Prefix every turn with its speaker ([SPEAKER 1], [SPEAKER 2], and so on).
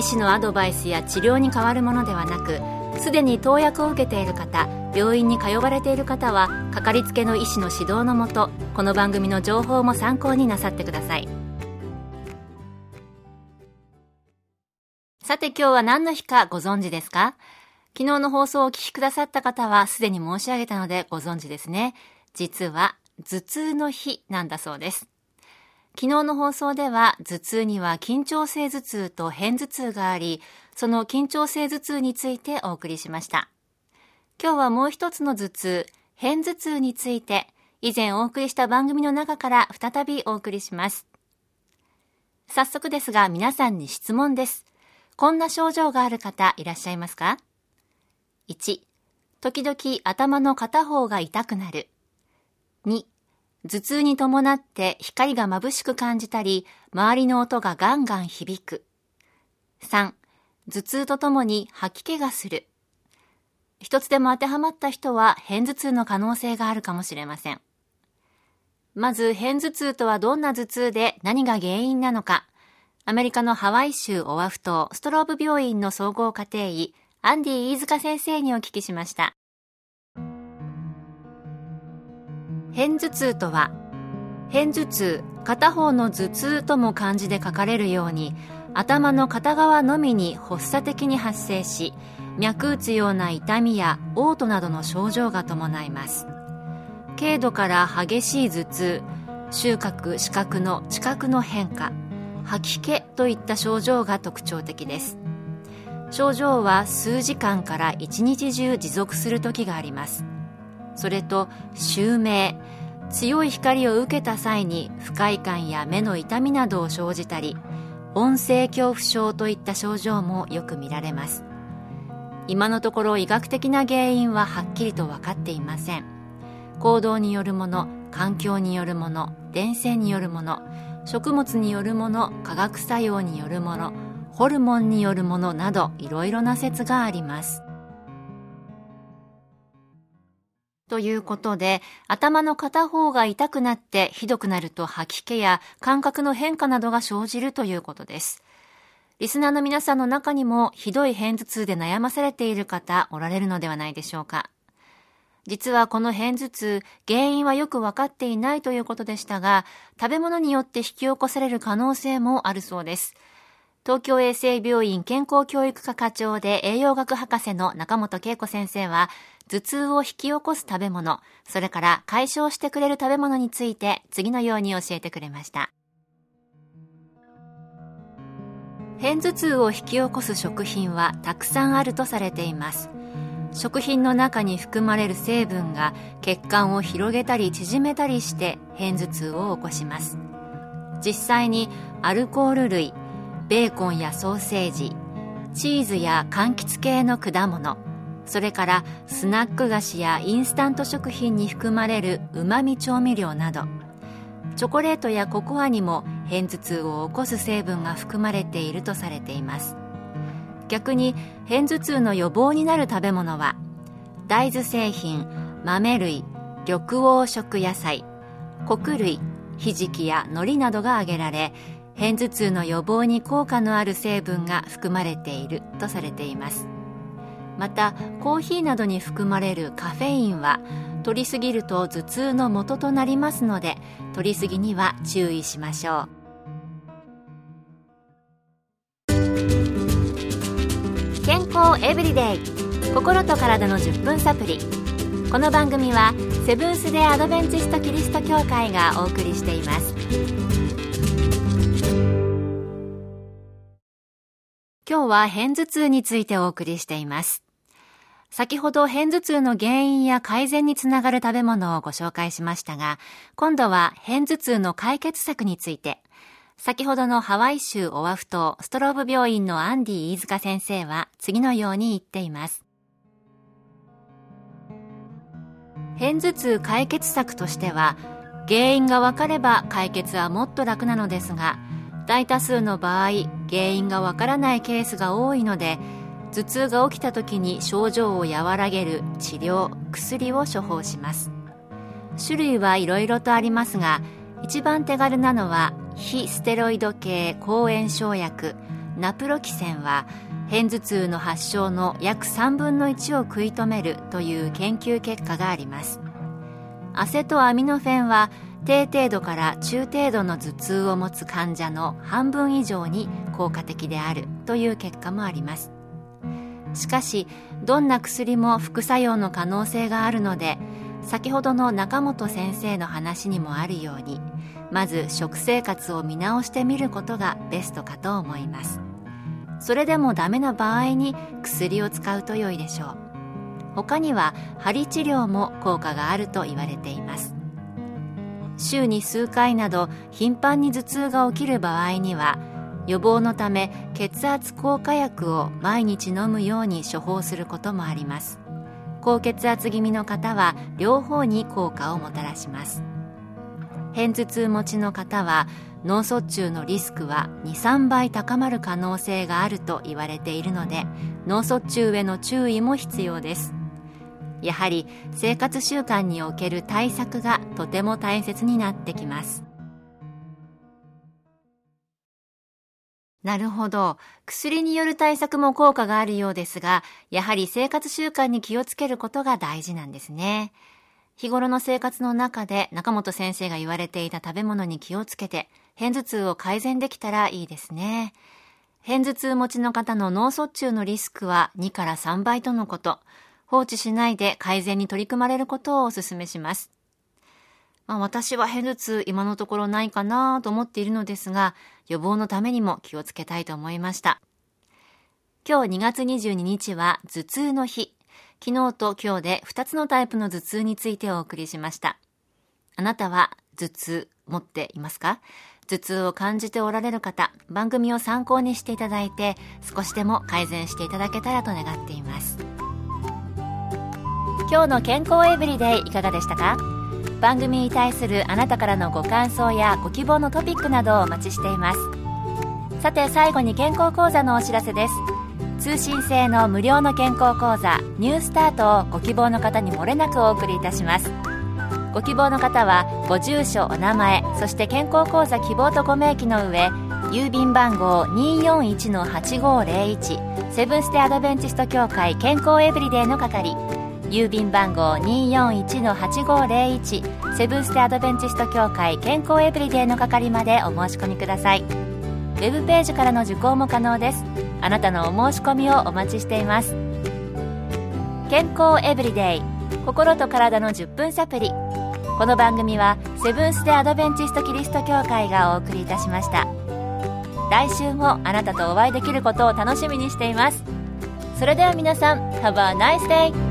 [SPEAKER 1] 医師のアドバイスや治療に変わるものではなくすでに投薬を受けている方病院に通われている方はかかりつけの医師の指導のもとこの番組の情報も参考になさってください。さて今日は何の日かご存知ですか？昨日の放送をお聞きくださった方はすでに申し上げたのでご存知ですね。実は頭痛の日なんだそうです。昨日の放送では頭痛には緊張性頭痛と片頭痛があり、その緊張性頭痛についてお送りしました。今日はもう一つの頭痛、片頭痛について、以前お送りした番組の中から再びお送りします。早速ですが皆さんに質問です。こんな症状がある方いらっしゃいますか ?1、時々頭の片方が痛くなる。2、頭痛に伴って光が眩しく感じたり、周りの音がガンガン響く。3、頭痛とともに吐き気がする。一つでも当てはまった人は片頭痛の可能性があるかもしれません。まず、片頭痛とはどんな頭痛で何が原因なのか、アメリカのハワイ州オアフ島ストローブ病院の総合家庭医、アンディ飯塚先生にお聞きしました。片頭痛とは片頭痛片方の頭痛とも漢字で書かれるように頭の片側のみに発作的に発生し脈打つような痛みや嘔吐などの症状が伴います。軽度から激しい頭痛収穫視覚の知覚の変化吐き気といった症状が特徴的です。症状は数時間から一日中持続する時があります。それと襲名強い光を受けた際に不快感や目の痛みなどを生じたり音声恐怖症といった症状もよく見られます。今のところ医学的な原因ははっきりと分かっていません。行動によるもの環境によるもの伝染によるもの食物によるもの化学作用によるものホルモンによるものなどいろいろな説があります。ということで、頭の片方が痛くなってひどくなると吐き気や感覚の変化などが生じるということです。リスナーの皆さんの中にもひどい片頭痛で悩まされている方おられるのではないでしょうか。実はこの片頭痛、原因はよくわかっていないということでしたが、食べ物によって引き起こされる可能性もあるそうです。東京衛生病院健康教育科課長で栄養学博士の中本恵子先生は、頭痛を引き起こす食べ物、それから解消してくれる食べ物について次のように教えてくれました。片頭痛を引き起こす食品はたくさんあるとされています。食品の中に含まれる成分が血管を広げたり縮めたりして片頭痛を起こします。実際にアルコール類、ベーコンやソーセージ、チーズや柑橘系の果物、それからスナック菓子やインスタント食品に含まれるうまみ調味料などチョコレートやココアにも片頭痛を起こす成分が含まれているとされています。逆に片頭痛の予防になる食べ物は大豆製品豆類緑黄色野菜穀類ひじきや海苔などが挙げられ片頭痛の予防に効果のある成分が含まれているとされています。またコーヒーなどに含まれるカフェインは取りすぎると頭痛の元となりますので取りすぎには注意しましょう。健康エブリデイ心と体の10分サプリ。この番組はセブンス・デ・アドベンチスト・キリスト教会がお送りしています。今日は偏頭痛についてお送りしています。先ほど偏頭痛の原因や改善につながる食べ物をご紹介しましたが、今度は偏頭痛の解決策について、先ほどのハワイ州オアフ島ストローブ病院のアンディ飯塚先生は次のように言っています。偏頭痛解決策としては、原因が分かれば解決はもっと楽なのですが、大多数の場合原因が分からないケースが多いので頭痛が起きた時に症状を和らげる治療薬を処方します。種類はいろいろとありますが一番手軽なのは非ステロイド系抗炎症薬ナプロキセンは片頭痛の発症の約3分の1を食い止めるという研究結果があります。アセトアミノフェンは低程度から中程度の頭痛を持つ患者の半分以上に効果的であるという結果もあります。しかしどんな薬も副作用の可能性があるので先ほどの中本先生の話にもあるようにまず食生活を見直してみることがベストかと思います。それでもダメな場合に薬を使うと良いでしょう。他には針治療も効果があると言われています。週に数回など頻繁に頭痛が起きる場合には予防のため血圧降下薬を毎日飲むように処方することもあります。高血圧気味の方は両方に効果をもたらします。片頭痛持ちの方は脳卒中のリスクは23倍高まる可能性があると言われているので脳卒中への注意も必要です。やはり生活習慣における対策がとても大切になってきますなるほど。薬による対策も効果があるようですが、やはり生活習慣に気をつけることが大事なんですね。日頃の生活の中で中本先生が言われていた食べ物に気をつけて、片頭痛を改善できたらいいですね。片頭痛持ちの方の脳卒中のリスクは2から3倍とのこと。放置しないで改善に取り組まれることをお勧めします。まあ、私は片頭痛今のところないかなと思っているのですが、予防のためにも気をつけたいと思いました。今日2月22日は頭痛の日。昨日と今日で2つのタイプの頭痛についてお送りしました。あなたは頭痛持っていますか？頭痛を感じておられる方、番組を参考にしていただいて、少しでも改善していただけたらと願っています。今日の健康エブリデイいかがでしたか？番組に対するあなたからのご感想やご希望のトピックなどをお待ちしています。さて最後に健康講座のお知らせです。通信制の無料の健康講座ニュースタートをご希望の方にもれなくお送りいたしますご希望の方はご住所お名前そして健康講座希望とご明記の上郵便番号241-8501セブンステアドベンチスト協会健康エブリデイの係郵便番号241-8501セブンステアドベンチスト協会健康エブリデイの係までお申し込みください。ウェブページからの受講も可能です。あなたのお申し込みをお待ちしています。健康エブリデイ心と体の10分サプリこの番組はセブンス・デ・アドベンチスト・キリスト教会がお送りいたしました。来週もあなたとお会いできることを楽しみにしています。それでは皆さん Have a nice day!